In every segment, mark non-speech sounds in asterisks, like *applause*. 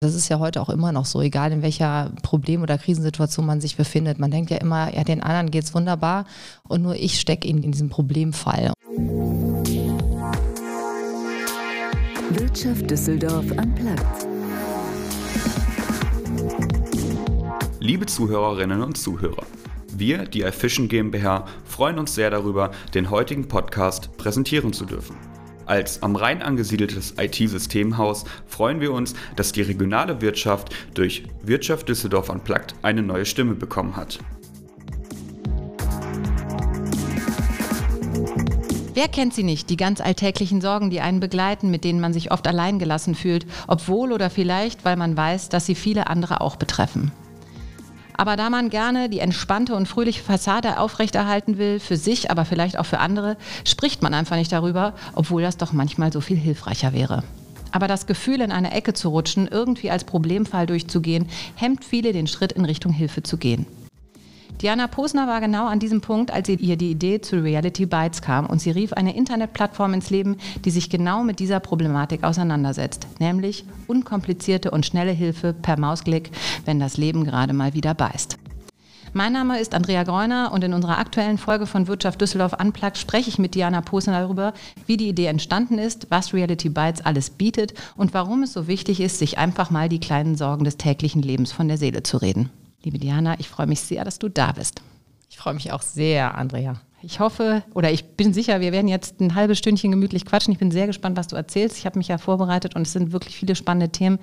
Das ist ja heute auch immer noch so, egal in welcher Problem- oder Krisensituation man sich befindet. Man denkt ja immer, ja, den anderen geht es wunderbar und nur ich stecke in, in diesem Problemfall. Wirtschaft Düsseldorf am Platz. Liebe Zuhörerinnen und Zuhörer, wir, die iFishing GmbH, freuen uns sehr darüber, den heutigen Podcast präsentieren zu dürfen. Als am Rhein angesiedeltes IT-Systemhaus freuen wir uns, dass die regionale Wirtschaft durch Wirtschaft Düsseldorf Unplugged eine neue Stimme bekommen hat. Wer kennt sie nicht, die ganz alltäglichen Sorgen, die einen begleiten, mit denen man sich oft alleingelassen fühlt, obwohl oder vielleicht, weil man weiß, dass sie viele andere auch betreffen. Aber da man gerne die entspannte und fröhliche Fassade aufrechterhalten will, für sich, aber vielleicht auch für andere, spricht man einfach nicht darüber, obwohl das doch manchmal so viel hilfreicher wäre. Aber das Gefühl, in eine Ecke zu rutschen, irgendwie als Problemfall durchzugehen, hemmt viele den Schritt in Richtung Hilfe zu gehen. Diana Posner war genau an diesem Punkt, als ihr die Idee zu Reality Bytes kam und sie rief eine Internetplattform ins Leben, die sich genau mit dieser Problematik auseinandersetzt, nämlich unkomplizierte und schnelle Hilfe per Mausklick, wenn das Leben gerade mal wieder beißt. Mein Name ist Andrea Greuner und in unserer aktuellen Folge von Wirtschaft Düsseldorf Unplugged spreche ich mit Diana Posner darüber, wie die Idee entstanden ist, was Reality Bytes alles bietet und warum es so wichtig ist, sich einfach mal die kleinen Sorgen des täglichen Lebens von der Seele zu reden. Liebe Diana, ich freue mich sehr, dass du da bist. Ich freue mich auch sehr, Andrea. Ich hoffe oder ich bin sicher, wir werden jetzt ein halbes Stündchen gemütlich quatschen. Ich bin sehr gespannt, was du erzählst. Ich habe mich ja vorbereitet und es sind wirklich viele spannende Themen,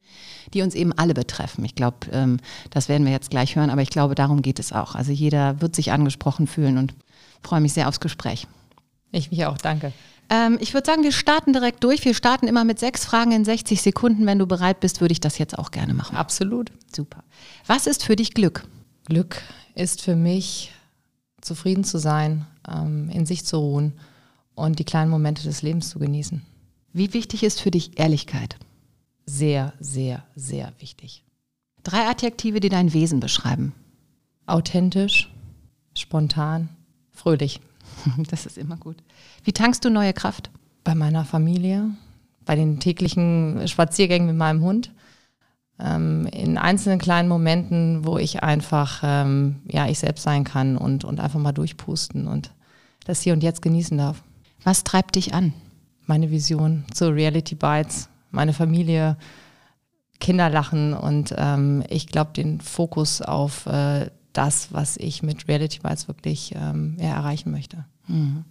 die uns eben alle betreffen. Ich glaube, ähm, das werden wir jetzt gleich hören, aber ich glaube, darum geht es auch. Also jeder wird sich angesprochen fühlen und freue mich sehr aufs Gespräch. Ich mich auch, danke. Ähm, ich würde sagen, wir starten direkt durch. Wir starten immer mit sechs Fragen in 60 Sekunden. Wenn du bereit bist, würde ich das jetzt auch gerne machen. Absolut. Super. Was ist für dich Glück? Glück ist für mich, zufrieden zu sein, ähm, in sich zu ruhen und die kleinen Momente des Lebens zu genießen. Wie wichtig ist für dich Ehrlichkeit? Sehr, sehr, sehr wichtig. Drei Adjektive, die dein Wesen beschreiben. Authentisch, spontan, fröhlich. *laughs* Das ist immer gut. Wie tankst du neue Kraft? Bei meiner Familie, bei den täglichen Spaziergängen mit meinem Hund, ähm, in einzelnen kleinen Momenten, wo ich einfach ähm, ja ich selbst sein kann und, und einfach mal durchpusten und das hier und jetzt genießen darf. Was treibt dich an? Meine Vision zu Reality Bites, meine Familie, Kinder lachen und ähm, ich glaube den Fokus auf äh, das, was ich mit Reality Bites wirklich ähm, ja, erreichen möchte. Mhm.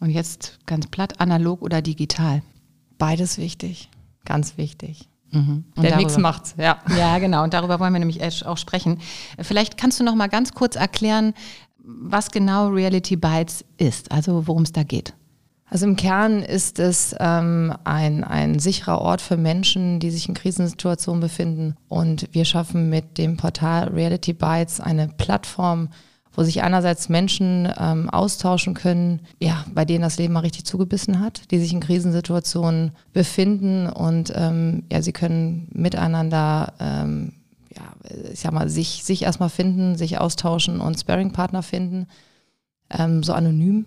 Und jetzt ganz platt, analog oder digital? Beides wichtig, ganz wichtig. Mhm. Der darüber, Mix macht's, ja. *laughs* Ja, genau. Und darüber wollen wir nämlich auch sprechen. Vielleicht kannst du noch mal ganz kurz erklären, was genau Reality Bites ist, also worum es da geht. Also im Kern ist es ähm, ein, ein sicherer Ort für Menschen, die sich in Krisensituationen befinden. Und wir schaffen mit dem Portal Reality Bites eine Plattform, wo sich einerseits Menschen ähm, austauschen können, ja, bei denen das Leben mal richtig zugebissen hat, die sich in Krisensituationen befinden und ähm, ja, sie können miteinander ähm, ja, ich sag mal, sich, sich erstmal finden, sich austauschen und Sparring-Partner finden, ähm, so anonym.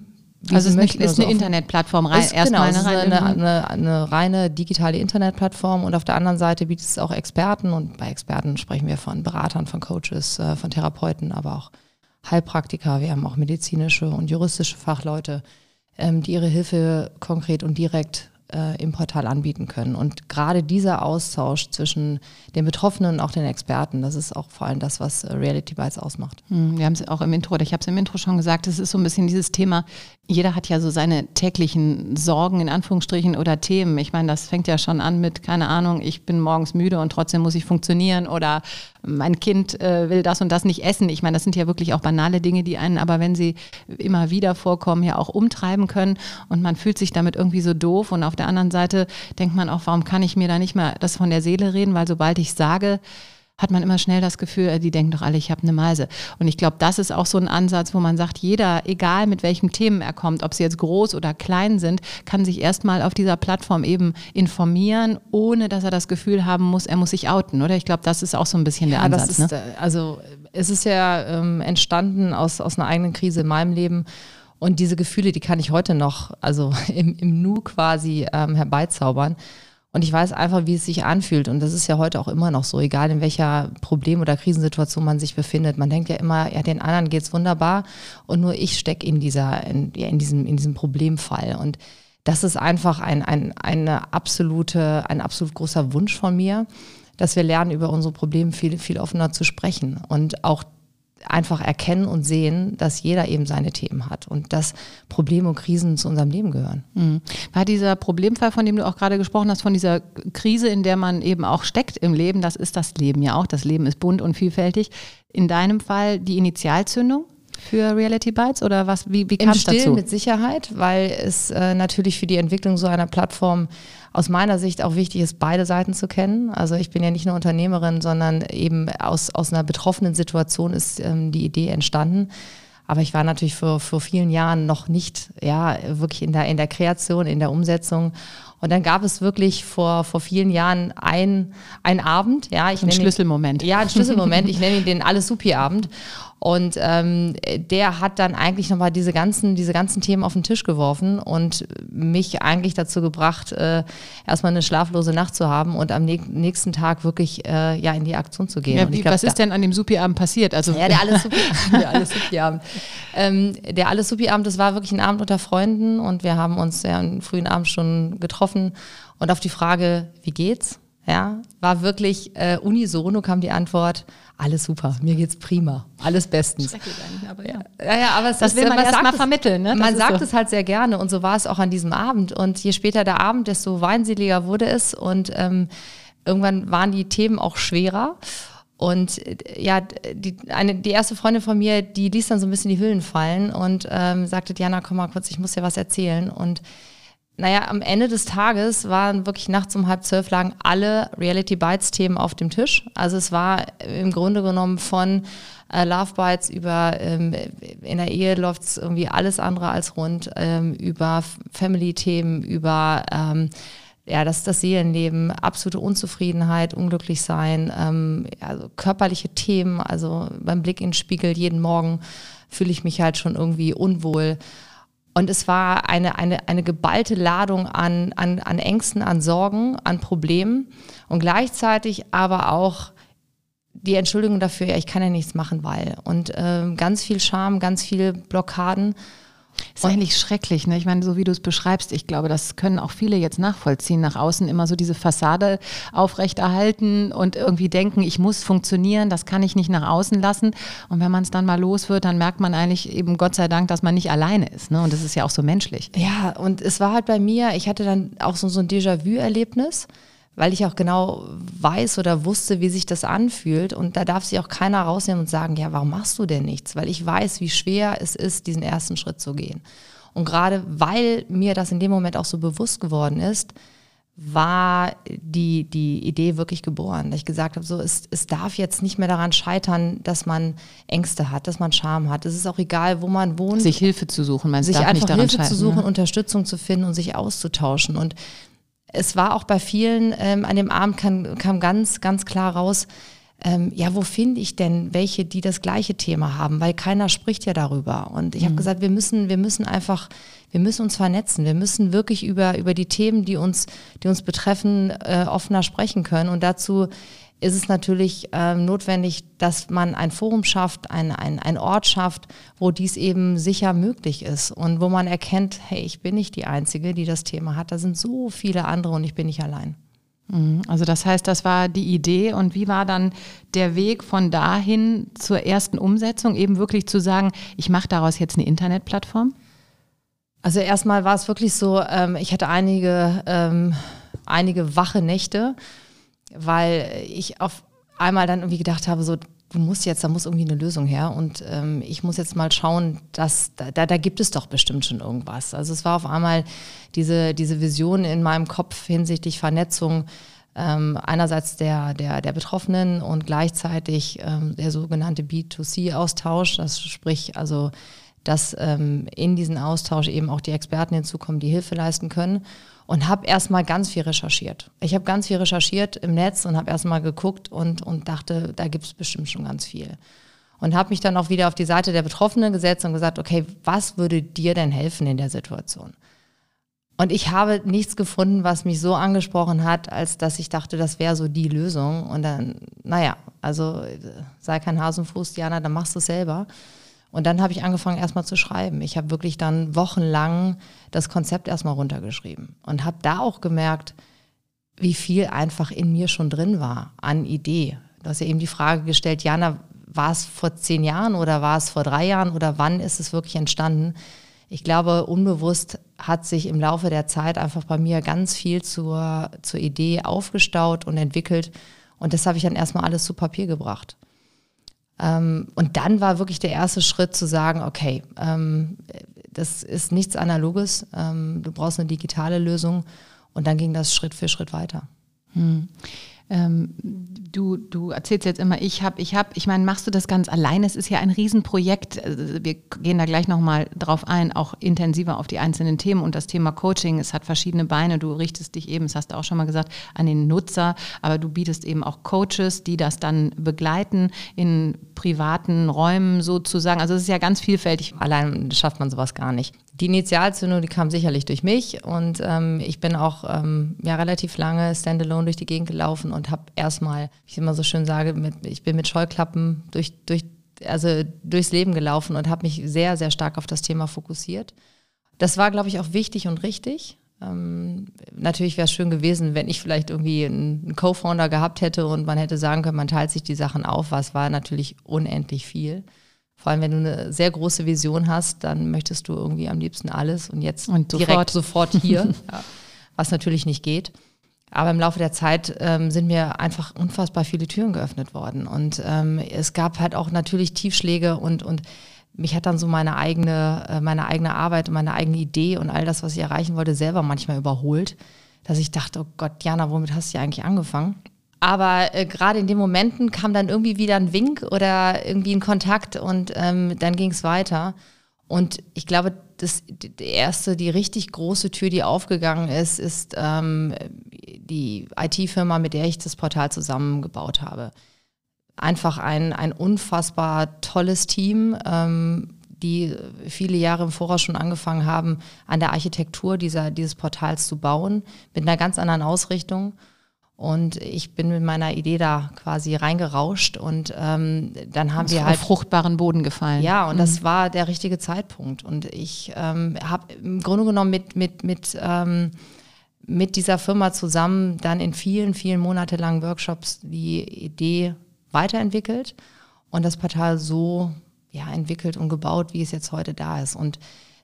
also es ist, ist eine Internetplattform, rein, erstmal genau, eine, eine, eine, eine, reine digitale Internetplattform und auf der anderen Seite bietet es auch Experten und bei Experten sprechen wir von Beratern, von Coaches, äh, von Therapeuten, aber auch Heilpraktiker, wir haben auch medizinische und juristische Fachleute, ähm, die ihre Hilfe konkret und direkt äh, im Portal anbieten können. Und gerade dieser Austausch zwischen den Betroffenen und auch den Experten, das ist auch vor allem das, was äh, Reality Bites ausmacht. Hm, wir haben es auch im Intro, oder ich habe es im Intro schon gesagt, es ist so ein bisschen dieses Thema, jeder hat ja so seine täglichen Sorgen in Anführungsstrichen oder Themen. Ich meine, das fängt ja schon an mit, keine Ahnung, ich bin morgens müde und trotzdem muss ich funktionieren oder mein Kind äh, will das und das nicht essen. Ich meine, das sind ja wirklich auch banale Dinge, die einen, aber wenn sie immer wieder vorkommen, ja auch umtreiben können. Und man fühlt sich damit irgendwie so doof. Und auf der anderen Seite denkt man auch, warum kann ich mir da nicht mehr das von der Seele reden, weil sobald ich sage, hat man immer schnell das Gefühl, äh, die denken doch alle, ich habe eine Meise. Und ich glaube, das ist auch so ein Ansatz, wo man sagt, jeder, egal mit welchen Themen er kommt, ob sie jetzt groß oder klein sind, kann sich erstmal auf dieser Plattform eben informieren, ohne dass er das Gefühl haben muss, er muss sich outen, oder? Ich glaube, das ist auch so ein bisschen der ja, Ansatz. Ist, ne? Äh, also es ist ja ähm, entstanden aus, aus einer eigenen Krise in meinem Leben. Und diese Gefühle, die kann ich heute noch, also *laughs* im, im Nu quasi ähm, herbeizaubern. Und ich weiß einfach, wie es sich anfühlt. Und das ist ja heute auch immer noch so, egal in welcher Problem- oder Krisensituation man sich befindet. Man denkt ja immer, ja, den anderen geht's wunderbar und nur ich stecke in dieser, in, ja, in diesem, in diesem Problemfall. Und das ist einfach ein, ein, eine absolute, ein absolut großer Wunsch von mir, dass wir lernen, über unsere Probleme viel, viel offener zu sprechen und auch einfach erkennen und sehen, dass jeder eben seine Themen hat und dass Probleme und Krisen zu unserem Leben gehören. Mhm. War dieser Problemfall, von dem du auch gerade gesprochen hast, von dieser Krise, in der man eben auch steckt im Leben, das ist das Leben ja auch, das Leben ist bunt und vielfältig, in deinem Fall die Initialzündung? Für Reality Bites oder was? Wie, wie kam es dazu? mit Sicherheit, weil es äh, natürlich für die Entwicklung so einer Plattform aus meiner Sicht auch wichtig ist, beide Seiten zu kennen. Also ich bin ja nicht nur Unternehmerin, sondern eben aus, aus einer betroffenen Situation ist ähm, die Idee entstanden. Aber ich war natürlich vor, vor vielen Jahren noch nicht, ja, wirklich in der, in der Kreation, in der Umsetzung. Und dann gab es wirklich vor, vor vielen Jahren ein, ein Abend, ja, ich ein Schlüsselmoment. Ihn, ja, ein Schlüsselmoment. ich nenne ihn den *laughs* Alles Supi Abend. Und ähm, der hat dann eigentlich nochmal diese ganzen, diese ganzen Themen auf den Tisch geworfen und mich eigentlich dazu gebracht, äh, erstmal eine schlaflose Nacht zu haben und am nächsten Tag wirklich äh, ja, in die Aktion zu gehen. Ja, wie, glaub, was ist denn an dem Supi-Abend passiert? Also ja, der Alles Supi-Abend. *laughs* *laughs* der Alles Supi-Abend. Ähm, der Alles Supi-Abend, das war wirklich ein Abend unter Freunden und wir haben uns ja in frühen Abend schon getroffen und auf die Frage, wie geht's? Ja, war wirklich äh, unisono kam die Antwort, alles super, mir geht's prima, alles bestens. Aber ja. Ja, ja, aber es das ist, will man erstmal vermitteln. Ne? man sagt so. es halt sehr gerne und so war es auch an diesem Abend. Und je später der Abend, desto weinseliger wurde es und ähm, irgendwann waren die Themen auch schwerer. Und ja, die, eine, die erste Freundin von mir, die ließ dann so ein bisschen die Hüllen fallen und ähm, sagte, Diana, komm mal kurz, ich muss dir was erzählen. Und naja, am Ende des Tages waren wirklich nachts um halb zwölf lagen alle Reality Bites Themen auf dem Tisch. Also es war im Grunde genommen von äh, Love Bites über ähm, in der Ehe läuft es irgendwie alles andere als rund, ähm, über Family-Themen, über ähm, ja, das das Seelenleben, absolute Unzufriedenheit, unglücklich sein, ähm, also körperliche Themen, also beim Blick in den Spiegel jeden Morgen fühle ich mich halt schon irgendwie unwohl. Und es war eine, eine, eine geballte Ladung an, an, an Ängsten, an Sorgen, an Problemen und gleichzeitig aber auch die Entschuldigung dafür, ja, ich kann ja nichts machen, weil. Und ähm, ganz viel Scham, ganz viele Blockaden. Ist eigentlich schrecklich, ne? Ich meine, so wie du es beschreibst, ich glaube, das können auch viele jetzt nachvollziehen, nach außen immer so diese Fassade aufrechterhalten und irgendwie denken, ich muss funktionieren, das kann ich nicht nach außen lassen. Und wenn man es dann mal los wird, dann merkt man eigentlich eben Gott sei Dank, dass man nicht alleine ist. Ne? Und das ist ja auch so menschlich. Ja, und es war halt bei mir, ich hatte dann auch so, so ein Déjà-vu-Erlebnis weil ich auch genau weiß oder wusste, wie sich das anfühlt. Und da darf sich auch keiner rausnehmen und sagen, ja, warum machst du denn nichts? Weil ich weiß, wie schwer es ist, diesen ersten Schritt zu gehen. Und gerade weil mir das in dem Moment auch so bewusst geworden ist, war die, die Idee wirklich geboren. Dass ich gesagt habe, so, es, es darf jetzt nicht mehr daran scheitern, dass man Ängste hat, dass man Scham hat. Es ist auch egal, wo man wohnt. Sich Hilfe zu suchen, man sich darf einfach nicht daran Hilfe zu suchen, ne? Unterstützung zu finden und sich auszutauschen. Und es war auch bei vielen, ähm, an dem Abend kam, kam ganz, ganz klar raus, ähm, ja, wo finde ich denn welche, die das gleiche Thema haben? Weil keiner spricht ja darüber. Und ich habe Mhm. gesagt, wir müssen, wir müssen einfach, wir müssen uns vernetzen. Wir müssen wirklich über, über die Themen, die uns, die uns betreffen, äh, offener sprechen können. Und dazu ist es natürlich ähm, notwendig, dass man ein Forum schafft, ein, ein, ein Ort schafft, wo dies eben sicher möglich ist und wo man erkennt, hey, ich bin nicht die Einzige, die das Thema hat. Da sind so viele andere und ich bin nicht allein. Mhm. Also das heißt, das war die Idee und wie war dann der Weg von dahin zur ersten Umsetzung, eben wirklich zu sagen, ich mache daraus jetzt eine Internetplattform? Also erstmal war es wirklich so, ähm, ich hatte einige, ähm, einige wache Nächte, weil ich auf einmal dann irgendwie gedacht habe, so du musst jetzt, da muss irgendwie eine Lösung her und ähm, ich muss jetzt mal schauen, dass da, da, gibt es doch bestimmt schon irgendwas. Also es war auf einmal diese, diese Vision in meinem Kopf hinsichtlich Vernetzung, ähm, einerseits der, der, der Betroffenen und gleichzeitig ähm, der sogenannte B2C-Austausch, das sprich also, dass ähm, in diesen Austausch eben auch die Experten hinzukommen, die Hilfe leisten können und habe erstmal ganz viel recherchiert. Ich habe ganz viel recherchiert im Netz und habe erstmal geguckt und, und dachte, da gibt es bestimmt schon ganz viel. Und habe mich dann auch wieder auf die Seite der Betroffenen gesetzt und gesagt, okay, was würde dir denn helfen in der Situation? Und ich habe nichts gefunden, was mich so angesprochen hat, als dass ich dachte, das wäre so die Lösung. Und dann, naja, also sei kein Hasenfuß, Diana, dann machst du es selber. Und dann habe ich angefangen, erstmal zu schreiben. Ich habe wirklich dann wochenlang das Konzept erstmal runtergeschrieben und habe da auch gemerkt, wie viel einfach in mir schon drin war an Idee. Du hast ja eben die Frage gestellt, Jana, war es vor zehn Jahren oder war es vor drei Jahren oder wann ist es wirklich entstanden? ich glaube, unbewusst hat sich im Laufe der Zeit einfach bei mir ganz viel zur, zur Idee aufgestaut und entwickelt. Und das habe ich dann erstmal alles zu Papier gebracht. Ähm, und dann war wirklich der erste Schritt zu sagen, okay, ähm, das ist nichts Analoges, ähm, du brauchst eine digitale Lösung. Und dann ging das Schritt für Schritt weiter. Hm. Ähm, du, du erzählst jetzt immer, ich habe, ich habe, ich meine, machst du das ganz alleine? Es ist ja ein Riesenprojekt. Also wir gehen da gleich nochmal drauf ein, auch intensiver auf die einzelnen Themen und das Thema Coaching. Es hat verschiedene Beine. Du richtest dich eben, das hast du auch schon mal gesagt, an den Nutzer, aber du bietest eben auch Coaches, die das dann begleiten in privaten Räumen sozusagen. Also es ist ja ganz vielfältig. Allein schafft man sowas gar nicht. Die Initialzündung, die kam sicherlich durch mich und ähm, ich bin auch ähm, ja relativ lange standalone durch die Gegend gelaufen und habe erstmal, ich immer so schön sage, mit, ich bin mit Scheuklappen durch, durch, also durchs Leben gelaufen und habe mich sehr, sehr stark auf das Thema fokussiert. Das war, glaube ich, auch wichtig und richtig. Ähm, natürlich wäre es schön gewesen, wenn ich vielleicht irgendwie einen Co-Founder gehabt hätte und man hätte sagen können, man teilt sich die Sachen auf, was war natürlich unendlich viel. Vor allem, wenn du eine sehr große Vision hast, dann möchtest du irgendwie am liebsten alles und jetzt und sofort. direkt sofort hier, *laughs* ja, was natürlich nicht geht. Aber im Laufe der Zeit ähm, sind mir einfach unfassbar viele Türen geöffnet worden. Und ähm, es gab halt auch natürlich Tiefschläge und, und mich hat dann so meine eigene, äh, meine eigene Arbeit und meine eigene Idee und all das, was ich erreichen wollte, selber manchmal überholt, dass ich dachte, oh Gott, Jana, womit hast du eigentlich angefangen? Aber äh, gerade in den Momenten kam dann irgendwie wieder ein Wink oder irgendwie ein Kontakt und ähm, dann ging es weiter. Und ich glaube, das, die erste, die richtig große Tür, die aufgegangen ist, ist ähm, die IT-Firma, mit der ich das Portal zusammengebaut habe einfach ein, ein unfassbar tolles Team, ähm, die viele Jahre im Voraus schon angefangen haben, an der Architektur dieser, dieses Portals zu bauen, mit einer ganz anderen Ausrichtung. Und ich bin mit meiner Idee da quasi reingerauscht und ähm, dann haben wir halt auf fruchtbaren Boden gefallen. Ja, und mhm. das war der richtige Zeitpunkt. Und ich ähm, habe im Grunde genommen mit mit mit ähm, mit dieser Firma zusammen dann in vielen vielen monatelangen Workshops die Idee weiterentwickelt und das Portal so ja, entwickelt und gebaut, wie es jetzt heute da ist. Und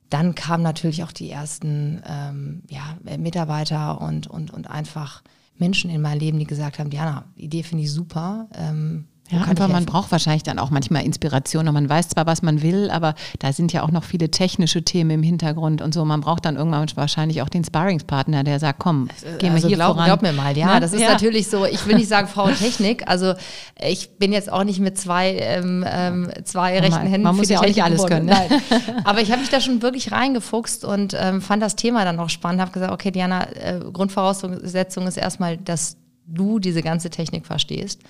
dann kamen natürlich auch die ersten ähm, ja, Mitarbeiter und, und, und einfach Menschen in mein Leben, die gesagt haben, Diana, die Idee finde ich super. Ähm, ja, einfach man braucht wahrscheinlich dann auch manchmal Inspiration und man weiß zwar, was man will, aber da sind ja auch noch viele technische Themen im Hintergrund und so. Man braucht dann irgendwann wahrscheinlich auch den Sparringspartner, der sagt, komm, gehen also wir hier glaub, voran. Glaub mir mal, ja, das ist ja. natürlich so, ich will nicht sagen *laughs* Frauentechnik, also ich bin jetzt auch nicht mit zwei, ähm, ähm zwei rechten man, Händen Man muss ja auch nicht alles können. Ne? *laughs* Aber ich habe mich da schon wirklich reingefuchst und ähm, fand das Thema dann auch spannend, habe gesagt, okay Diana, äh, Grundvoraussetzung ist erstmal, dass du diese ganze Technik verstehst.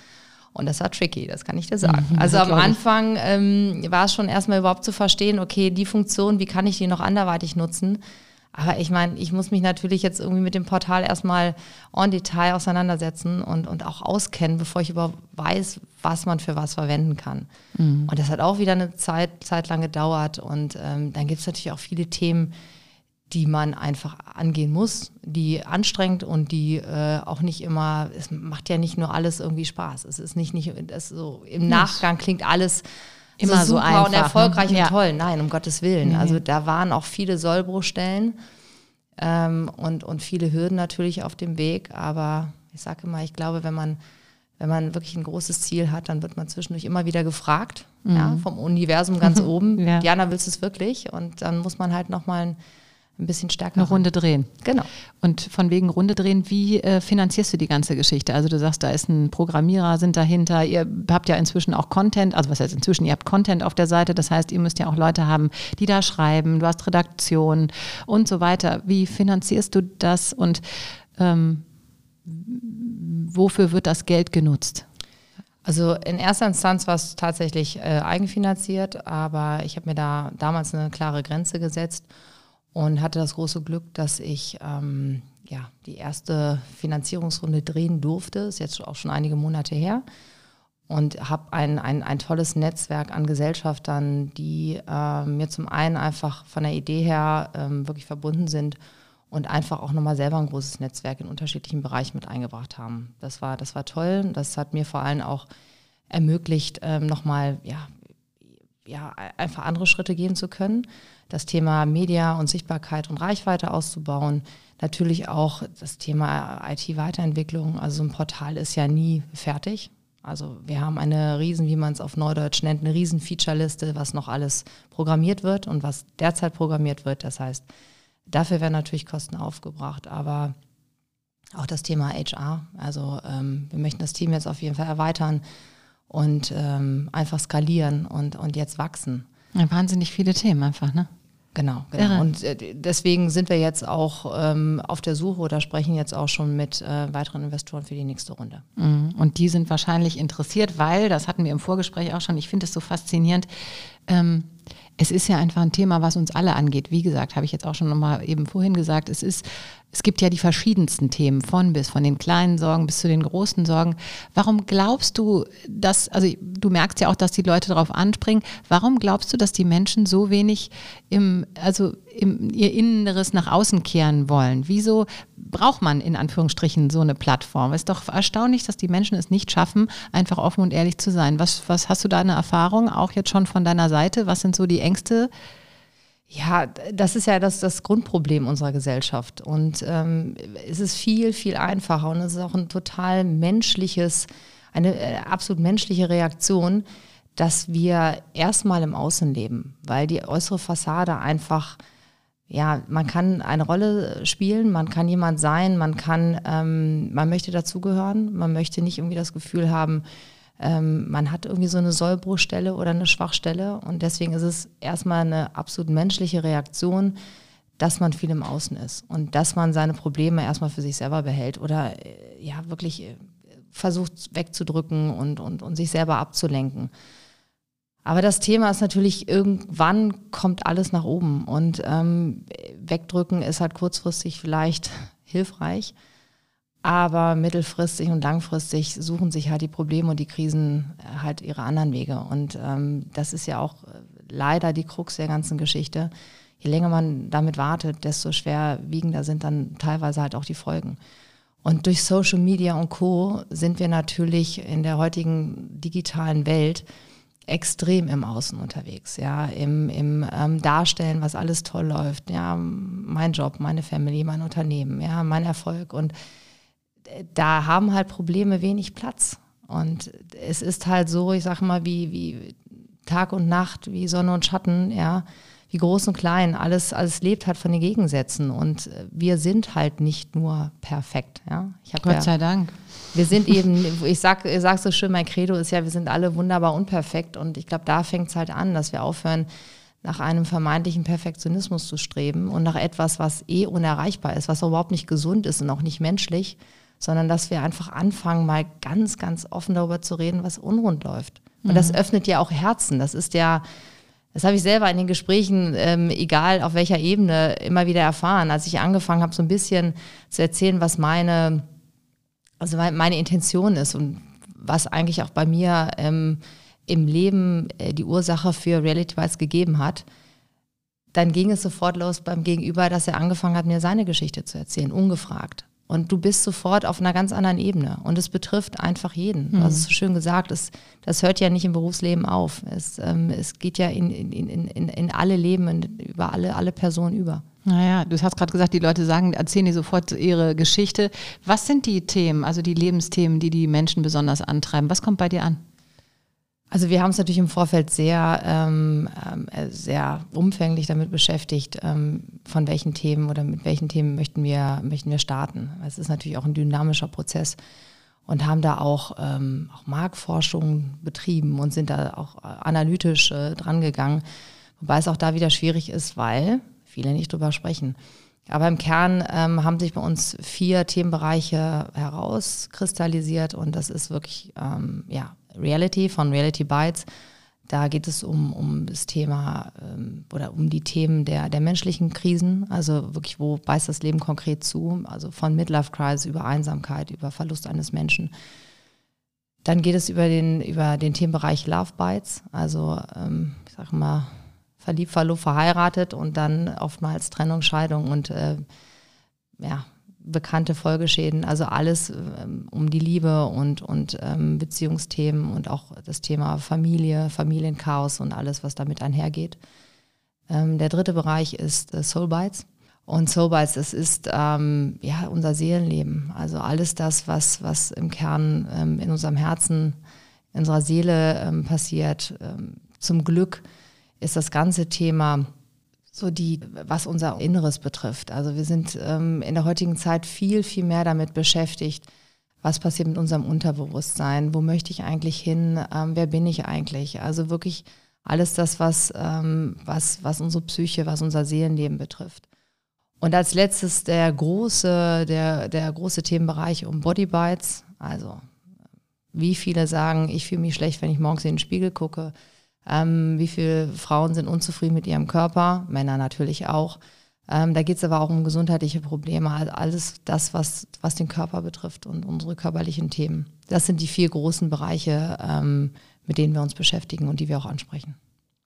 Und das war tricky, das kann ich dir sagen. Mhm, also am Anfang ähm, war es schon erstmal überhaupt zu verstehen, okay, die Funktion, wie kann ich die noch anderweitig nutzen? Aber ich meine, ich muss mich natürlich jetzt irgendwie mit dem Portal erstmal en Detail auseinandersetzen und, und auch auskennen, bevor ich überhaupt weiß, was man für was verwenden kann. Mhm. Und das hat auch wieder eine Zeit, Zeit lang gedauert. Und ähm, dann gibt es natürlich auch viele Themen, die man einfach angehen muss, die anstrengend und die äh, auch nicht immer, es macht ja nicht nur alles irgendwie Spaß. Es ist nicht, nicht das so im Nachgang klingt alles immer so, so einfach, und ne? erfolgreich ne? und ja. toll. Nein, um Gottes Willen. Mhm. Also da waren auch viele Sollbruchstellen ähm, und, und viele Hürden natürlich auf dem Weg. Aber ich sage immer, ich glaube, wenn man, wenn man wirklich ein großes Ziel hat, dann wird man zwischendurch immer wieder gefragt, mhm. ja, vom Universum ganz *laughs* oben. ja. Diana, willst du es wirklich? Und dann muss man halt nochmal ein ein bisschen stärker. Eine Runde drehen. Genau. Und von wegen Runde drehen, wie äh, finanzierst du die ganze Geschichte? Also du sagst, da ist ein Programmierer, sind dahinter. Ihr habt ja inzwischen auch Content, also was heißt inzwischen, ihr habt Content auf der Seite. Das heißt, ihr müsst ja auch Leute haben, die da schreiben. Du hast Redaktion und so weiter. Wie finanzierst du das und ähm, wofür wird das Geld genutzt? Also in erster Instanz war es tatsächlich äh, eigenfinanziert, aber ich habe mir da damals eine klare Grenze gesetzt und hatte das große Glück, dass ich ähm, ja, die erste Finanzierungsrunde drehen durfte. Ist jetzt auch schon einige Monate her. Und habe ein, ein, ein tolles Netzwerk an Gesellschaftern, die äh, mir zum einen einfach von der Idee her ähm, wirklich verbunden sind und einfach auch nochmal selber ein großes Netzwerk in unterschiedlichen Bereichen mit eingebracht haben. Das war, das war toll. Das hat mir vor allem auch ermöglicht, ähm, nochmal ja, ja, einfach andere Schritte gehen zu können. Das Thema Media und Sichtbarkeit und Reichweite auszubauen. Natürlich auch das Thema IT-Weiterentwicklung. Also so ein Portal ist ja nie fertig. Also wir haben eine riesen, wie man es auf Neudeutsch nennt, eine riesen Feature-Liste, was noch alles programmiert wird und was derzeit programmiert wird. Das heißt, Dafür werden natürlich Kosten aufgebracht, aber auch das Thema HR. Also ähm, wir möchten das Team jetzt auf jeden Fall erweitern und ähm, einfach skalieren und, und jetzt wachsen. Wahnsinnig viele Themen einfach, ne? Genau, genau. Irre. Und äh, deswegen sind wir jetzt auch ähm, auf der Suche oder sprechen jetzt auch schon mit äh, weiteren Investoren für die nächste Runde. Mhm. Und die sind wahrscheinlich interessiert, weil, das hatten wir im Vorgespräch auch schon, ich finde es so faszinierend, ähm, es ist ja einfach ein Thema, was uns alle angeht. Wie gesagt, habe ich jetzt auch schon nochmal eben vorhin gesagt, es ist, es gibt ja die verschiedensten Themen von bis, von den kleinen Sorgen bis zu den großen Sorgen. Warum glaubst du, dass, also du merkst ja auch, dass die Leute darauf anspringen, warum glaubst du, dass die Menschen so wenig im, also im, ihr Inneres nach außen kehren wollen? Wieso braucht man in Anführungsstrichen so eine Plattform? Es ist doch erstaunlich, dass die Menschen es nicht schaffen, einfach offen und ehrlich zu sein. Was, was hast du da eine Erfahrung, auch jetzt schon von deiner Seite? Was sind so die Ängste? Ja, das ist ja das, das Grundproblem unserer Gesellschaft. Und ähm, es ist viel, viel einfacher und es ist auch ein total menschliches, eine äh, absolut menschliche Reaktion, dass wir erstmal im Außen leben, weil die äußere Fassade einfach ja, man kann eine Rolle spielen, man kann jemand sein, man kann, ähm, man möchte dazugehören, man möchte nicht irgendwie das Gefühl haben, ähm, man hat irgendwie so eine Sollbruchstelle oder eine Schwachstelle und deswegen ist es erstmal eine absolut menschliche Reaktion, dass man viel im Außen ist und dass man seine Probleme erstmal für sich selber behält oder äh, ja wirklich äh, versucht wegzudrücken und, und, und sich selber abzulenken. Aber das Thema ist natürlich, irgendwann kommt alles nach oben und ähm, wegdrücken ist halt kurzfristig vielleicht *laughs* hilfreich, aber mittelfristig und langfristig suchen sich halt die Probleme und die Krisen halt ihre anderen Wege. Und ähm, das ist ja auch leider die Krux der ganzen Geschichte. Je länger man damit wartet, desto schwerwiegender sind dann teilweise halt auch die Folgen. Und durch Social Media und Co sind wir natürlich in der heutigen digitalen Welt extrem im Außen unterwegs, ja, im, im ähm, Darstellen, was alles toll läuft, ja, mein Job, meine Family, mein Unternehmen, ja, mein Erfolg und äh, da haben halt Probleme wenig Platz. Und es ist halt so, ich sage mal, wie, wie Tag und Nacht, wie Sonne und Schatten, ja, wie groß und klein, alles, alles lebt halt von den Gegensätzen. Und wir sind halt nicht nur perfekt, ja. Gott ja, sei Dank. Wir sind eben, ich sag, ich sag so schön, mein Credo ist ja, wir sind alle wunderbar unperfekt. Und ich glaube, da fängt es halt an, dass wir aufhören, nach einem vermeintlichen Perfektionismus zu streben und nach etwas, was eh unerreichbar ist, was überhaupt nicht gesund ist und auch nicht menschlich, sondern dass wir einfach anfangen, mal ganz, ganz offen darüber zu reden, was unrund läuft. Und mhm. das öffnet ja auch Herzen. Das ist ja, das habe ich selber in den Gesprächen, ähm, egal auf welcher Ebene, immer wieder erfahren. Als ich angefangen habe, so ein bisschen zu erzählen, was meine also meine Intention ist und was eigentlich auch bei mir ähm, im Leben äh, die Ursache für Reality Bites gegeben hat, dann ging es sofort los beim Gegenüber, dass er angefangen hat, mir seine Geschichte zu erzählen, ungefragt. Und du bist sofort auf einer ganz anderen Ebene. Und es betrifft einfach jeden. Mhm. Du hast es so schön gesagt, es, das hört ja nicht im Berufsleben auf. Es, ähm, es geht ja in, in, in, in alle Leben, über alle, alle Personen über. Naja, du hast gerade gesagt, die Leute sagen, erzählen dir sofort ihre Geschichte. Was sind die Themen, also die Lebensthemen, die die Menschen besonders antreiben? Was kommt bei dir an? Also wir haben uns natürlich im Vorfeld sehr, ähm, äh, sehr umfänglich damit beschäftigt, ähm, von welchen Themen oder mit welchen Themen möchten wir, möchten wir starten. Es ist natürlich auch ein dynamischer Prozess und haben da auch, ähm, auch Marktforschung betrieben und sind da auch analytisch äh, dran gegangen. Wobei es auch da wieder schwierig ist, weil viele nicht drüber sprechen. Aber im Kern ähm, haben sich bei uns vier Themenbereiche herauskristallisiert und das ist wirklich ähm, ja, Reality von Reality Bytes. da geht es um, um das Thema ähm, oder um die Themen der, der menschlichen Krisen, also wirklich, wo beißt das Leben konkret zu, also von Midlife-Crisis über Einsamkeit, über Verlust eines Menschen. Dann geht es über den, über den Themenbereich Love Bites, also ähm, ich sage mal, verliebt, verlobt, verheiratet und dann oftmals Trennung, Scheidung und äh, ja, bekannte Folgeschäden, also alles ähm, um die Liebe und, und ähm, Beziehungsthemen und auch das Thema Familie, Familienchaos und alles, was damit einhergeht. Ähm, der dritte Bereich ist äh, Soul Bites. Und Soul Bites, das ist ähm, ja unser Seelenleben. Also alles das, was, was im Kern ähm, in unserem Herzen, in unserer Seele ähm, passiert. zum Glück ist das ganze Thema so die, was unser Inneres betrifft. Also wir sind ähm, in der heutigen Zeit viel, viel mehr damit beschäftigt, was passiert mit unserem Unterbewusstsein, wo möchte ich eigentlich hin, ähm, wer bin ich eigentlich. Also wirklich alles das, was, ähm, was, was unsere Psyche, was unser Seelenleben betrifft. Und als letztes der große, der, der große Themenbereich um Body Bites. Also wie viele sagen, ich fühle mich schlecht, wenn ich morgens in den Spiegel gucke. Ähm, wie viele Frauen sind unzufrieden mit ihrem Körper? Männer natürlich auch. Ähm, da geht es aber auch um gesundheitliche Probleme, also alles das, was, was den Körper betrifft und unsere körperlichen Themen. Das sind die vier großen Bereiche, ähm, mit denen wir uns beschäftigen und die wir auch ansprechen.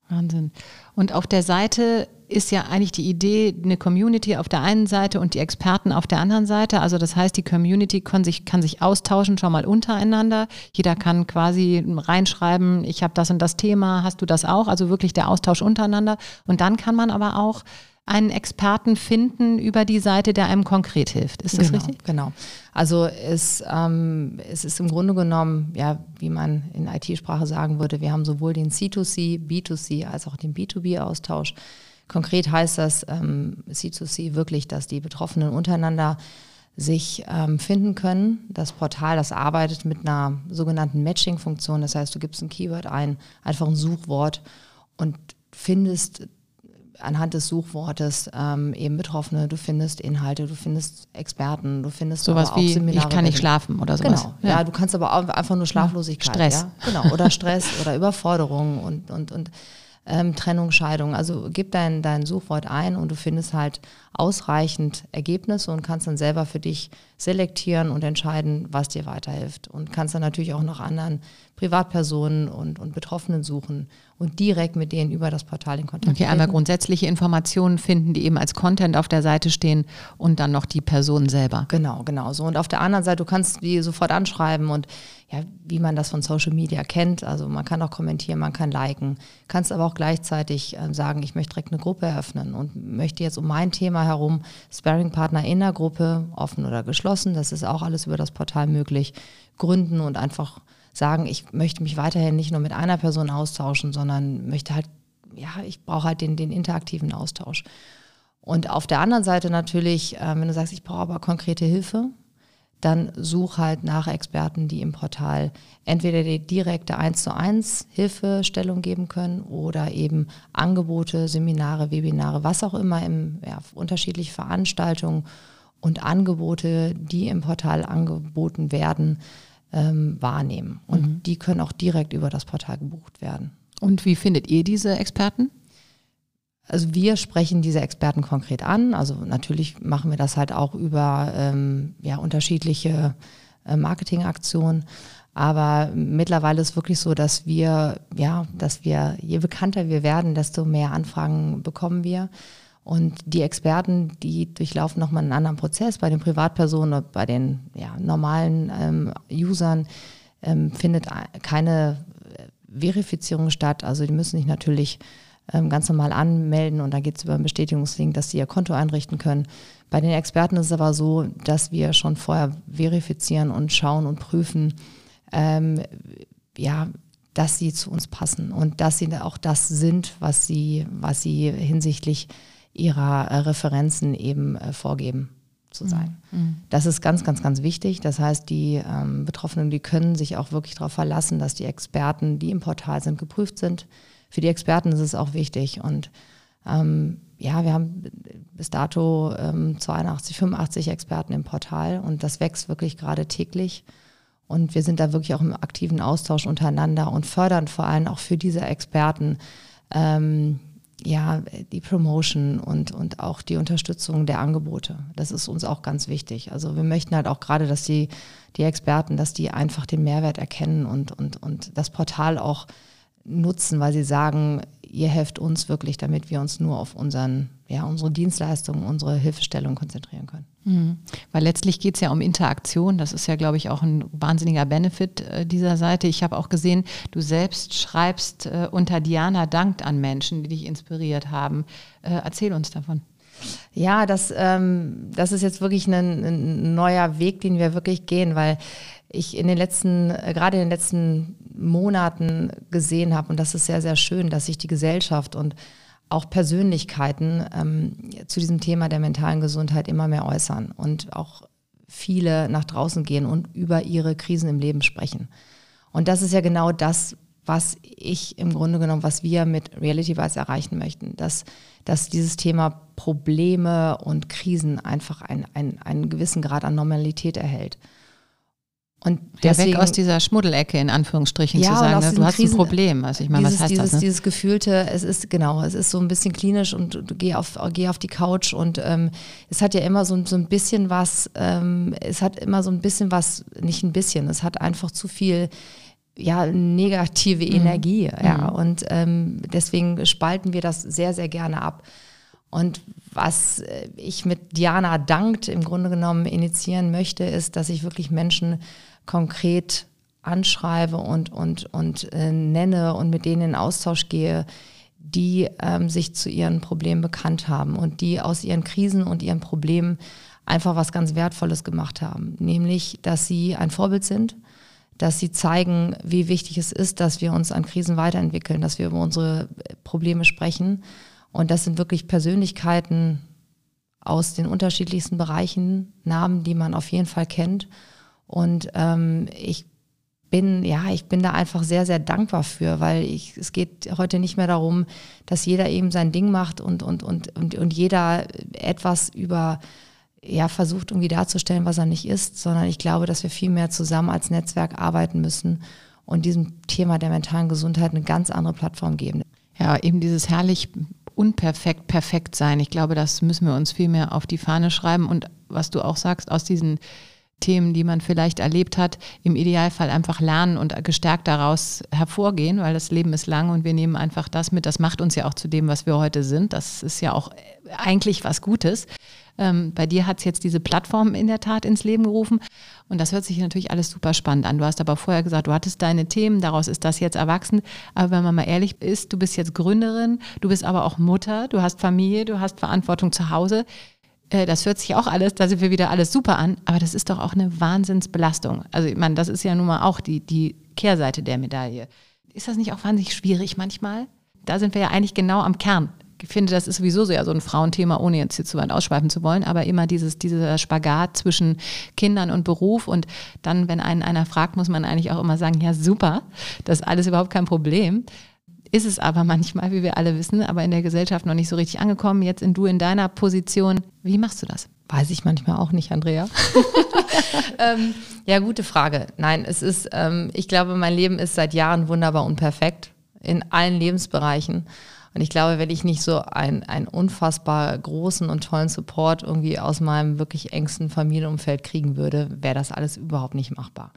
Wahnsinn. Und auf der Seite ist ja eigentlich die Idee, eine Community auf der einen Seite und die Experten auf der anderen Seite. Also das heißt, die Community kann sich, kann sich austauschen schon mal untereinander. Jeder kann quasi reinschreiben, ich habe das und das Thema, hast du das auch? Also wirklich der Austausch untereinander. Und dann kann man aber auch einen Experten finden über die Seite, der einem konkret hilft. Ist das genau, richtig? Genau. Also es, ähm, es ist im Grunde genommen, ja, wie man in IT-Sprache sagen würde, wir haben sowohl den C2C, B2C als auch den B2B-Austausch. Konkret heißt das ähm, C2C wirklich, dass die Betroffenen untereinander sich ähm, finden können. Das Portal, das arbeitet mit einer sogenannten Matching-Funktion. Das heißt, du gibst ein Keyword ein, einfach ein Suchwort und findest anhand des Suchwortes ähm, eben Betroffene, du findest Inhalte, du findest Experten, du findest sowas wie Seminare. Ich kann nicht schlafen oder sowas. Genau, ja. ja du kannst aber auch einfach nur Schlaflosigkeit. Stress. Ja? Genau, oder Stress *laughs* oder Überforderung und, und, und ähm, Trennung, Scheidung. Also gib dein, dein Suchwort ein und du findest halt ausreichend Ergebnisse und kannst dann selber für dich selektieren und entscheiden, was dir weiterhilft. Und kannst dann natürlich auch noch anderen Privatpersonen und, und Betroffenen suchen und direkt mit denen über das Portal in Kontakt Okay, treten. einmal grundsätzliche Informationen finden, die eben als Content auf der Seite stehen und dann noch die Person selber. Genau, genau so. Und auf der anderen Seite, du kannst die sofort anschreiben und ja, wie man das von Social Media kennt. Also man kann auch kommentieren, man kann liken, kannst aber auch gleichzeitig äh, sagen, ich möchte direkt eine Gruppe eröffnen und möchte jetzt um mein Thema herum Sparing-Partner in der Gruppe, offen oder geschlossen, das ist auch alles über das Portal möglich, gründen und einfach sagen, ich möchte mich weiterhin nicht nur mit einer Person austauschen, sondern möchte halt, ja, ich brauche halt den, den interaktiven Austausch. Und auf der anderen Seite natürlich, äh, wenn du sagst, ich brauche aber konkrete Hilfe, dann such halt nach Experten, die im Portal entweder die direkte 1 zu 1 Hilfestellung geben können oder eben Angebote, Seminare, Webinare, was auch immer im ja, unterschiedliche Veranstaltungen und Angebote, die im Portal angeboten werden, ähm, wahrnehmen. Und mhm. die können auch direkt über das Portal gebucht werden. Und wie findet ihr diese Experten? Also wir sprechen diese Experten konkret an. Also natürlich machen wir das halt auch über ähm, ja, unterschiedliche äh, Marketingaktionen. Aber mittlerweile ist wirklich so, dass wir, ja, dass wir, je bekannter wir werden, desto mehr Anfragen bekommen wir. Und die Experten, die durchlaufen nochmal einen anderen Prozess. Bei den Privatpersonen oder bei den ja, normalen ähm, Usern ähm, findet keine Verifizierung statt. Also die müssen sich natürlich ganz normal anmelden und da geht es über einen Bestätigungslink, dass sie ihr Konto einrichten können. Bei den Experten ist es aber so, dass wir schon vorher verifizieren und schauen und prüfen, ähm, ja, dass sie zu uns passen und dass sie auch das sind, was sie, was sie hinsichtlich ihrer äh, Referenzen eben äh, vorgeben zu sein. Mhm. Das ist ganz, ganz, ganz wichtig. Das heißt, die ähm, Betroffenen, die können sich auch wirklich darauf verlassen, dass die Experten, die im Portal sind, geprüft sind. Für die Experten ist es auch wichtig. Und ähm, ja, wir haben bis dato ähm, 82, 85 Experten im Portal und das wächst wirklich gerade täglich. Und wir sind da wirklich auch im aktiven Austausch untereinander und fördern vor allem auch für diese Experten ähm, ja, die Promotion und, und auch die Unterstützung der Angebote. Das ist uns auch ganz wichtig. Also wir möchten halt auch gerade, dass die, die Experten, dass die einfach den Mehrwert erkennen und, und, und das Portal auch nutzen, weil sie sagen, ihr helft uns wirklich, damit wir uns nur auf unseren, ja, unsere Dienstleistungen, unsere Hilfestellung konzentrieren können. Mhm. Weil letztlich geht es ja um Interaktion. Das ist ja, glaube ich, auch ein wahnsinniger Benefit äh, dieser Seite. Ich habe auch gesehen, du selbst schreibst äh, unter Diana dankt an Menschen, die dich inspiriert haben. Äh, erzähl uns davon. Ja, das, ähm, das ist jetzt wirklich ein, ein neuer Weg, den wir wirklich gehen, weil ich in den letzten, äh, gerade in den letzten Monaten gesehen habe, und das ist sehr, sehr schön, dass sich die Gesellschaft und auch Persönlichkeiten ähm, zu diesem Thema der mentalen Gesundheit immer mehr äußern und auch viele nach draußen gehen und über ihre Krisen im Leben sprechen. Und das ist ja genau das, was ich im Grunde genommen, was wir mit Reality Bites erreichen möchten, dass, dass dieses Thema Probleme und Krisen einfach ein, ein, einen gewissen Grad an Normalität erhält. Und deswegen, ja, weg aus dieser Schmuddelecke in Anführungsstrichen ja, zu sagen, ne? du hast Krisen, ein Problem. Also ich meine, dieses, was heißt dieses, das? Ne? Dieses gefühlte, es ist genau, es ist so ein bisschen klinisch und du geh auf, geh auf die Couch und ähm, es hat ja immer so, so ein bisschen was, ähm, es hat immer so ein bisschen was, nicht ein bisschen, es hat einfach zu viel ja, negative mhm. Energie. Mhm. Ja, und ähm, deswegen spalten wir das sehr, sehr gerne ab. Und was äh, ich mit Diana dankt im Grunde genommen initiieren möchte, ist, dass ich wirklich Menschen konkret anschreibe und, und, und äh, nenne und mit denen in Austausch gehe, die ähm, sich zu ihren Problemen bekannt haben und die aus ihren Krisen und ihren Problemen einfach was ganz Wertvolles gemacht haben. Nämlich, dass sie ein Vorbild sind, dass sie zeigen, wie wichtig es ist, dass wir uns an Krisen weiterentwickeln, dass wir über unsere Probleme sprechen. Und das sind wirklich Persönlichkeiten aus den unterschiedlichsten Bereichen, Namen, die man auf jeden Fall kennt und ähm, ich bin, ja, ich bin da einfach sehr, sehr dankbar für, weil ich, es geht heute nicht mehr darum, dass jeder eben sein Ding macht und, und, und, und, und jeder etwas über, ja, versucht irgendwie darzustellen, was er nicht ist, sondern ich glaube, dass wir viel mehr zusammen als Netzwerk arbeiten müssen und diesem Thema der mentalen Gesundheit eine ganz andere Plattform geben. Ja, eben dieses herrlich unperfekt perfekt sein. Ich glaube, das müssen wir uns viel mehr auf die Fahne schreiben und was du auch sagst, aus diesen Themen, die man vielleicht erlebt hat, im Idealfall einfach lernen und gestärkt daraus hervorgehen, weil das Leben ist lang und wir nehmen einfach das mit. Das macht uns ja auch zu dem, was wir heute sind. Das ist ja auch eigentlich was Gutes. Ähm, bei dir hat es jetzt diese Plattform in der Tat ins Leben gerufen. Und das hört sich natürlich alles super spannend an. Du hast aber vorher gesagt, du hattest deine Themen, daraus ist das jetzt erwachsen. Aber wenn man mal ehrlich ist, du bist jetzt Gründerin, du bist aber auch Mutter, du hast Familie, du hast Verantwortung zu Hause. Äh, das hört sich auch alles, da sind wir wieder alles super an, aber das ist doch auch eine Wahnsinnsbelastung. Also ich meine, das ist ja nun mal auch die, die Kehrseite der Medaille. Ist das nicht auch wahnsinnig schwierig manchmal? Da sind wir ja eigentlich genau am Kern. Ich finde, das ist sowieso so, ja so ein Frauenthema, ohne jetzt hier zu weit ausschweifen zu wollen, aber immer dieses, dieser Spagat zwischen Kindern und Beruf und dann, wenn einen einer fragt, muss man eigentlich auch immer sagen, ja super, das ist alles überhaupt kein Problem ist es aber manchmal, wie wir alle wissen, aber in der Gesellschaft noch nicht so richtig angekommen. Jetzt in du in deiner Position. Wie machst du das? Weiß ich manchmal auch nicht, Andrea. *laughs* *laughs* ähm, ja, gute Frage. Nein, es ist, ähm, ich glaube, mein Leben ist seit Jahren wunderbar und perfekt in allen Lebensbereichen. Und ich glaube, wenn ich nicht so einen, einen unfassbar großen und tollen Support irgendwie aus meinem wirklich engsten Familienumfeld kriegen würde, wäre das alles überhaupt nicht machbar.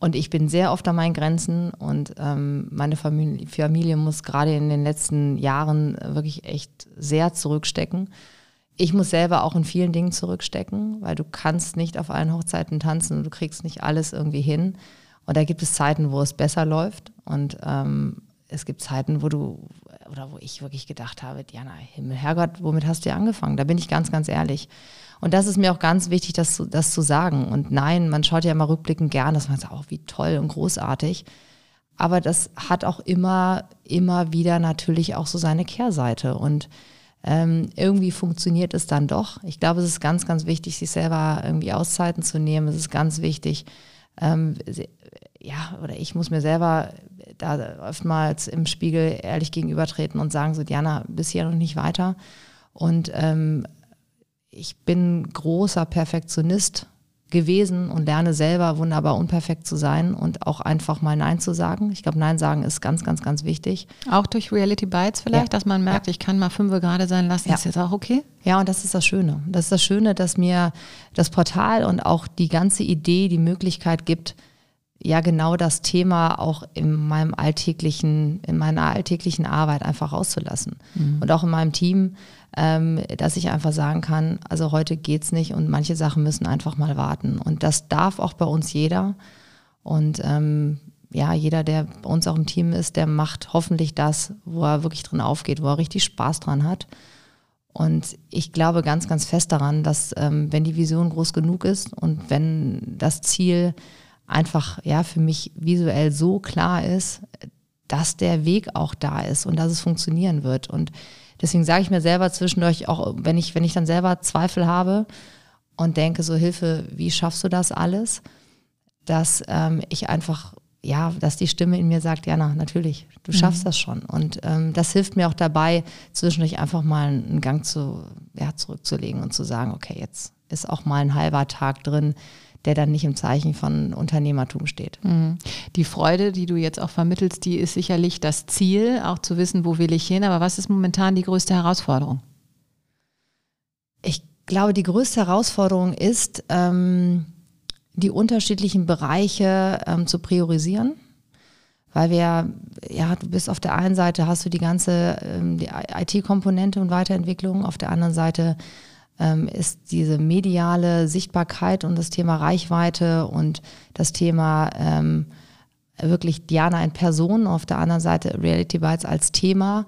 Und ich bin sehr oft an meinen Grenzen und ähm, meine Familie, Familie muss gerade in den letzten Jahren wirklich echt sehr zurückstecken. Ich muss selber auch in vielen Dingen zurückstecken, weil du kannst nicht auf allen Hochzeiten tanzen und du kriegst nicht alles irgendwie hin. Und da gibt es Zeiten, wo es besser läuft und ähm, es gibt Zeiten, wo du oder wo ich wirklich gedacht habe, Diana, Himmel, Herrgott, womit hast du angefangen? Da bin ich ganz, ganz ehrlich. Und das ist mir auch ganz wichtig, das, das zu sagen. Und nein, man schaut ja immer rückblickend gern, dass man sagt, oh, wie toll und großartig. Aber das hat auch immer, immer wieder natürlich auch so seine Kehrseite. Und ähm, irgendwie funktioniert es dann doch. Ich glaube, es ist ganz, ganz wichtig, sich selber irgendwie Auszeiten zu nehmen. Es ist ganz wichtig, ähm, ja, oder ich muss mir selber da oftmals im Spiegel ehrlich gegenübertreten und sagen so, Diana, bis hier noch nicht weiter. Und ähm, ich bin großer Perfektionist gewesen und lerne selber wunderbar unperfekt zu sein und auch einfach mal Nein zu sagen. Ich glaube, Nein sagen ist ganz, ganz, ganz wichtig. Auch durch Reality Bites vielleicht, Ja. dass man merkt, Ja. ich kann mal fünf gerade sein lassen, Ja. ist jetzt auch okay? Ja, und das ist das Schöne. Das ist das Schöne, dass mir das Portal und auch die ganze Idee die Möglichkeit gibt, ja genau das Thema auch in meinem alltäglichen, in meiner alltäglichen Arbeit einfach rauszulassen. Und auch in meinem Team, ähm, dass ich einfach sagen kann, also heute geht's nicht und manche Sachen müssen einfach mal warten. Und das darf auch bei uns jeder. Und ähm, ja, jeder, der bei uns auch im Team ist, der macht hoffentlich das, wo er wirklich drin aufgeht, wo er richtig Spaß dran hat. Und ich glaube ganz, ganz fest daran, dass ähm, wenn die Vision groß genug ist und wenn das Ziel einfach ja für mich visuell so klar ist, dass der Weg auch da ist und dass es funktionieren wird. Und deswegen sage ich mir selber zwischendurch auch, wenn ich, wenn ich dann selber Zweifel habe und denke, so Hilfe, wie schaffst du das alles? Dass ähm, ich einfach, ja, dass die Stimme in mir sagt, Jana, natürlich, du schaffst das schon. Und ähm, das hilft mir auch dabei, zwischendurch einfach mal einen Gang zu, ja, zurückzulegen und zu sagen, okay, jetzt ist auch mal ein halber Tag drin, der dann nicht im Zeichen von Unternehmertum steht. Die Freude, die du jetzt auch vermittelst, die ist sicherlich das Ziel, auch zu wissen, wo will ich hin. Aber was ist momentan die größte Herausforderung? Ich glaube, die größte Herausforderung ist, ähm, die unterschiedlichen Bereiche ähm, zu priorisieren. Weil wir, ja, du bist auf der einen Seite, hast du die ganze ähm, IT-Komponente und Weiterentwicklung, auf der anderen Seite ist diese mediale Sichtbarkeit und das Thema Reichweite und das Thema ähm, wirklich Diana in Person, auf der anderen Seite Reality Bites als Thema,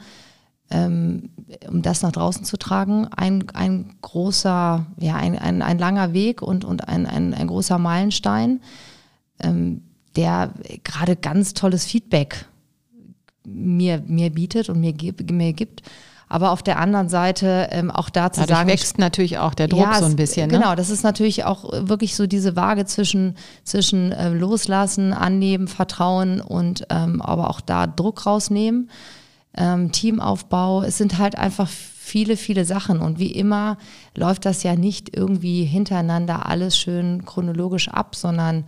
ähm, um das nach draußen zu tragen, ein, ein großer, ja, ein, ein, ein langer Weg und, und ein, ein, ein großer Meilenstein, ähm, der gerade ganz tolles Feedback mir, mir bietet und mir, mir gibt. Aber auf der anderen Seite ähm, auch da zu Dadurch sagen, wächst natürlich auch der Druck ja, so ein bisschen. Genau, Ne? das ist natürlich auch wirklich so diese Waage zwischen, zwischen äh, Loslassen, Annehmen, Vertrauen und ähm, aber auch da Druck rausnehmen. Ähm, Teamaufbau, es sind halt einfach viele, viele Sachen. Und wie immer läuft das ja nicht irgendwie hintereinander alles schön chronologisch ab, sondern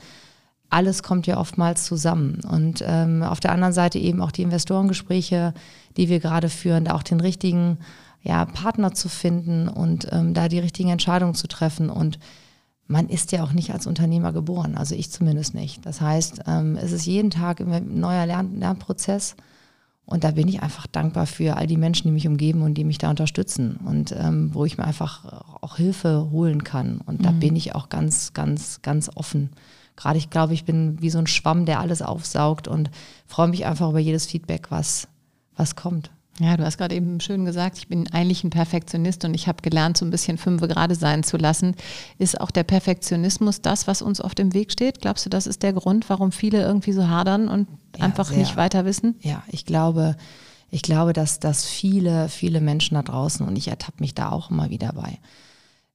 alles kommt ja oftmals zusammen. Und ähm, auf der anderen Seite eben auch die Investorengespräche, die wir gerade führen, da auch den richtigen ja, Partner zu finden und ähm, da die richtigen Entscheidungen zu treffen. Und man ist ja auch nicht als Unternehmer geboren, also ich zumindest nicht. Das heißt, ähm, es ist jeden Tag ein neuer Lern Lernprozess. Und da bin ich einfach dankbar für all die Menschen, die mich umgeben und die mich da unterstützen und ähm, wo ich mir einfach auch Hilfe holen kann. Und da bin ich auch ganz, ganz, ganz offen. Gerade ich glaube, ich bin wie so ein Schwamm, der alles aufsaugt und freue mich einfach über jedes Feedback, was, was kommt. Ja, du hast gerade eben schön gesagt, ich bin eigentlich ein Perfektionist und ich habe gelernt, so ein bisschen fünfe gerade sein zu lassen. Ist auch der Perfektionismus das, was uns auf dem Weg steht? Glaubst du, das ist der Grund, warum viele irgendwie so hadern und Ja, einfach sehr. nicht weiter wissen? Ja, ich glaube, ich glaube, dass, dass viele, viele Menschen da draußen, und ich ertappe mich da auch immer wieder bei,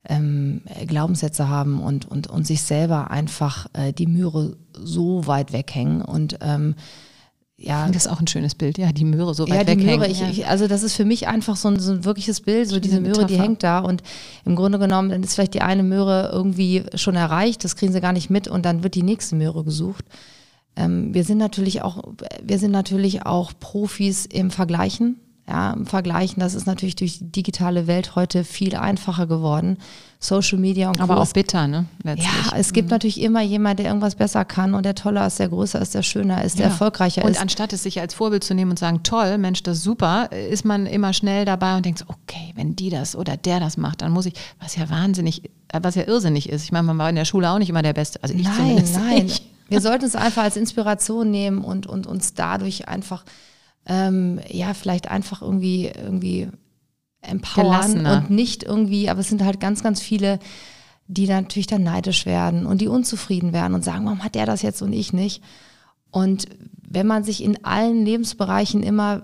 ähm, Glaubenssätze haben und, und, und sich selber einfach äh, die Möhre so weit weghängen und ähm, ja, Das ist auch ein schönes Bild, ja, die Möhre so weit ja, die weghängen. Möhre, ich, ja. ich, also das ist für mich einfach so ein, so ein wirkliches Bild, so diese Möhre, die hängt da und im Grunde genommen, dann ist vielleicht die eine Möhre irgendwie schon erreicht, das kriegen sie gar nicht mit und dann wird die nächste Möhre gesucht. Ähm, wir sind natürlich auch, wir sind natürlich auch Profis im Vergleichen. Ja, im Vergleichen, das ist natürlich durch die digitale Welt heute viel einfacher geworden. Social Media und Aber Co. auch bitter, ne? Letztlich. Ja, es gibt natürlich immer jemand, der irgendwas besser kann und der toller ist, der größer ist, der schöner ist, der Ja. erfolgreicher und ist. anstatt es sich als Vorbild zu nehmen und sagen, toll, Mensch, das ist super, ist man immer schnell dabei und denkt so, okay, wenn die das oder der das macht, dann muss ich, was ja wahnsinnig, äh, was ja irrsinnig ist. Ich meine, man war in der Schule auch nicht immer der Beste. Also ich nein, nein. nicht. Wir sollten es einfach als Inspiration nehmen und, und uns dadurch einfach, ähm, ja, vielleicht einfach irgendwie, irgendwie empowern und nicht irgendwie, aber es sind halt ganz, ganz viele, die dann natürlich dann neidisch werden und die unzufrieden werden und sagen, warum hat der das jetzt und ich nicht? Und wenn man sich in allen Lebensbereichen immer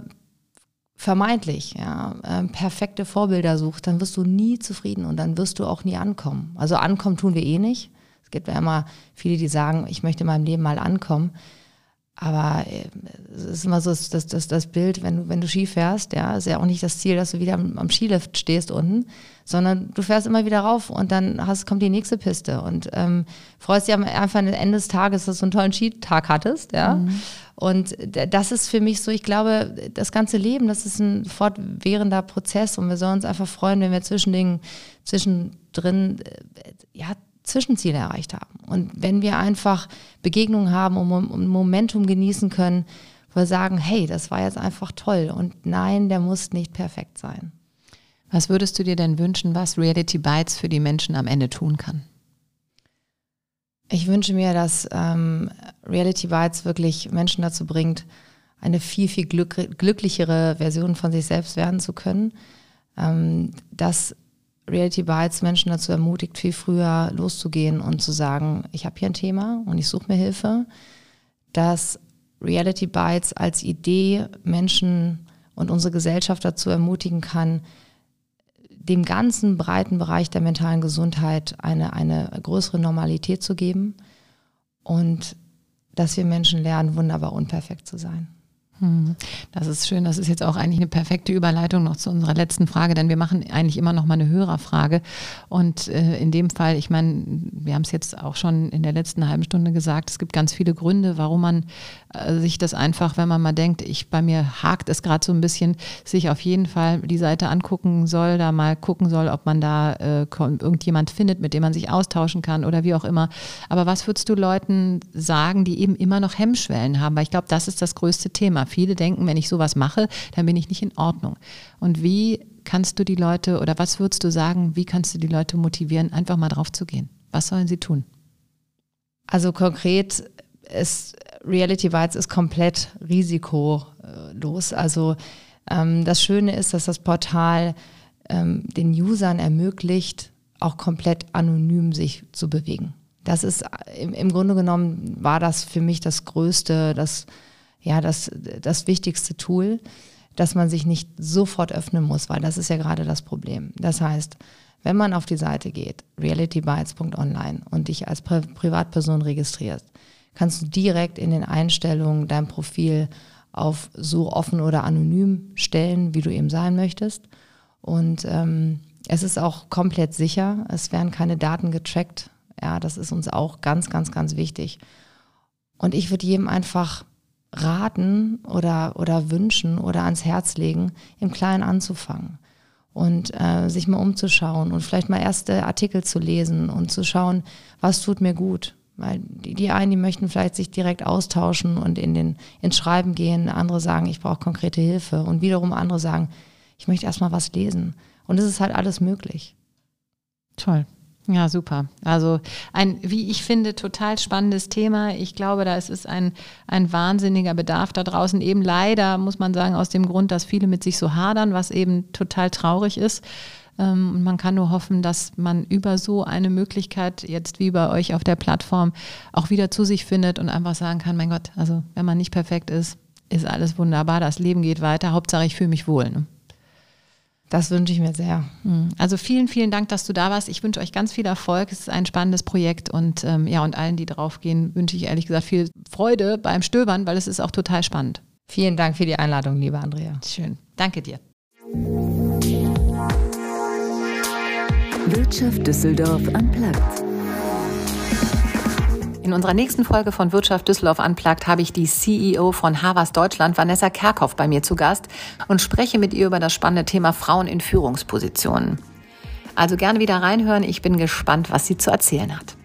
vermeintlich ja, ähm, perfekte Vorbilder sucht, dann wirst du nie zufrieden und dann wirst du auch nie ankommen. Also ankommen tun wir eh nicht. Es gibt ja immer viele, die sagen, ich möchte in meinem Leben mal ankommen. Aber äh, es ist immer so, das, das, das Bild, wenn du, wenn du Ski fährst, ja, ist ja auch nicht das Ziel, dass du wieder am, am Skilift stehst unten, sondern du fährst immer wieder rauf und dann hast, kommt die nächste Piste und ähm, freust dich einfach am Ende des Tages, dass du einen tollen Skitag hattest, ja. Mhm. Und das ist für mich so, ich glaube, das ganze Leben, das ist ein fortwährender Prozess und wir sollen uns einfach freuen, wenn wir zwischen den, zwischendrin, äh, ja, Zwischenziele erreicht haben. Und wenn wir einfach Begegnungen haben und Momentum genießen können, wo wir sagen, hey, das war jetzt einfach toll und nein, der muss nicht perfekt sein. Was würdest du dir denn wünschen, was Reality Bites für die Menschen am Ende tun kann? Ich wünsche mir, dass ähm, Reality Bites wirklich Menschen dazu bringt, eine viel, viel glück glücklichere Version von sich selbst werden zu können. Ähm, dass Reality Bites Menschen dazu ermutigt, viel früher loszugehen und zu sagen, ich habe hier ein Thema und ich suche mir Hilfe. Dass Reality Bites als Idee Menschen und unsere Gesellschaft dazu ermutigen kann, dem ganzen breiten Bereich der mentalen Gesundheit eine, eine größere Normalität zu geben und dass wir Menschen lernen, wunderbar unperfekt zu sein. Hm. Das ist schön. Das ist jetzt auch eigentlich eine perfekte Überleitung noch zu unserer letzten Frage, denn wir machen eigentlich immer noch mal eine Hörerfrage. Und äh, in dem Fall, ich meine, wir haben es jetzt auch schon in der letzten halben Stunde gesagt, es gibt ganz viele Gründe, warum man äh, sich das einfach, wenn man mal denkt, ich bei mir hakt es gerade so ein bisschen, sich auf jeden Fall die Seite angucken soll, da mal gucken soll, ob man da äh, irgendjemand findet, mit dem man sich austauschen kann oder wie auch immer. Aber was würdest du Leuten sagen, die eben immer noch Hemmschwellen haben? Weil ich glaube, das ist das größte Thema Viele denken, wenn ich sowas mache, dann bin ich nicht in Ordnung. Und wie kannst du die Leute oder was würdest du sagen, wie kannst du die Leute motivieren, einfach mal drauf zu gehen? Was sollen sie tun? Also konkret ist Reality Bites ist komplett risikolos. Also ähm, das Schöne ist, dass das Portal ähm, den Usern ermöglicht, auch komplett anonym sich zu bewegen. Das ist im, im Grunde genommen war das für mich das Größte, das ja das, das wichtigste Tool, dass man sich nicht sofort öffnen muss, weil das ist ja gerade das Problem. Das heißt, wenn man auf die Seite geht, realitybytes.online und dich als Pri Privatperson registrierst, kannst du direkt in den Einstellungen dein Profil auf so offen oder anonym stellen, wie du eben sein möchtest. Und ähm, es ist auch komplett sicher. Es werden keine Daten getrackt. Ja, das ist uns auch ganz, ganz, ganz wichtig. Und ich würde jedem einfach raten oder, oder wünschen oder ans Herz legen, im Kleinen anzufangen und äh, sich mal umzuschauen und vielleicht mal erste Artikel zu lesen und zu schauen, was tut mir gut. Weil die, die einen, die möchten vielleicht sich direkt austauschen und in den, ins Schreiben gehen, andere sagen, ich brauche konkrete Hilfe und wiederum andere sagen, ich möchte erstmal was lesen. Und es ist halt alles möglich. Toll. Ja, super. Also ein, wie ich finde, total spannendes Thema. Ich glaube, da ist es ein, ein wahnsinniger Bedarf da draußen. Eben leider, muss man sagen, aus dem Grund, dass viele mit sich so hadern, was eben total traurig ist. Ähm, und man kann nur hoffen, dass man über so eine Möglichkeit, jetzt wie bei euch auf der Plattform, auch wieder zu sich findet und einfach sagen kann, mein Gott, also wenn man nicht perfekt ist, ist alles wunderbar, das Leben geht weiter, Hauptsache ich fühle mich wohl. Ne? Das wünsche ich mir sehr. Hm. Also vielen, vielen Dank, dass du da warst. Ich wünsche euch ganz viel Erfolg. Es ist ein spannendes Projekt und ähm, ja, und allen, die drauf gehen, wünsche ich ehrlich gesagt viel Freude beim Stöbern, weil es ist auch total spannend. Vielen Dank für die Einladung, liebe Andrea. Schön. Danke dir. Wirtschaft Düsseldorf am Platz. In unserer nächsten Folge von Wirtschaft Düsseldorf Unplugged habe ich die CEO von Havas Deutschland, Vanessa Kerkhoff, bei mir zu Gast und spreche mit ihr über das spannende Thema Frauen in Führungspositionen. Also gerne wieder reinhören. Ich bin gespannt, was sie zu erzählen hat.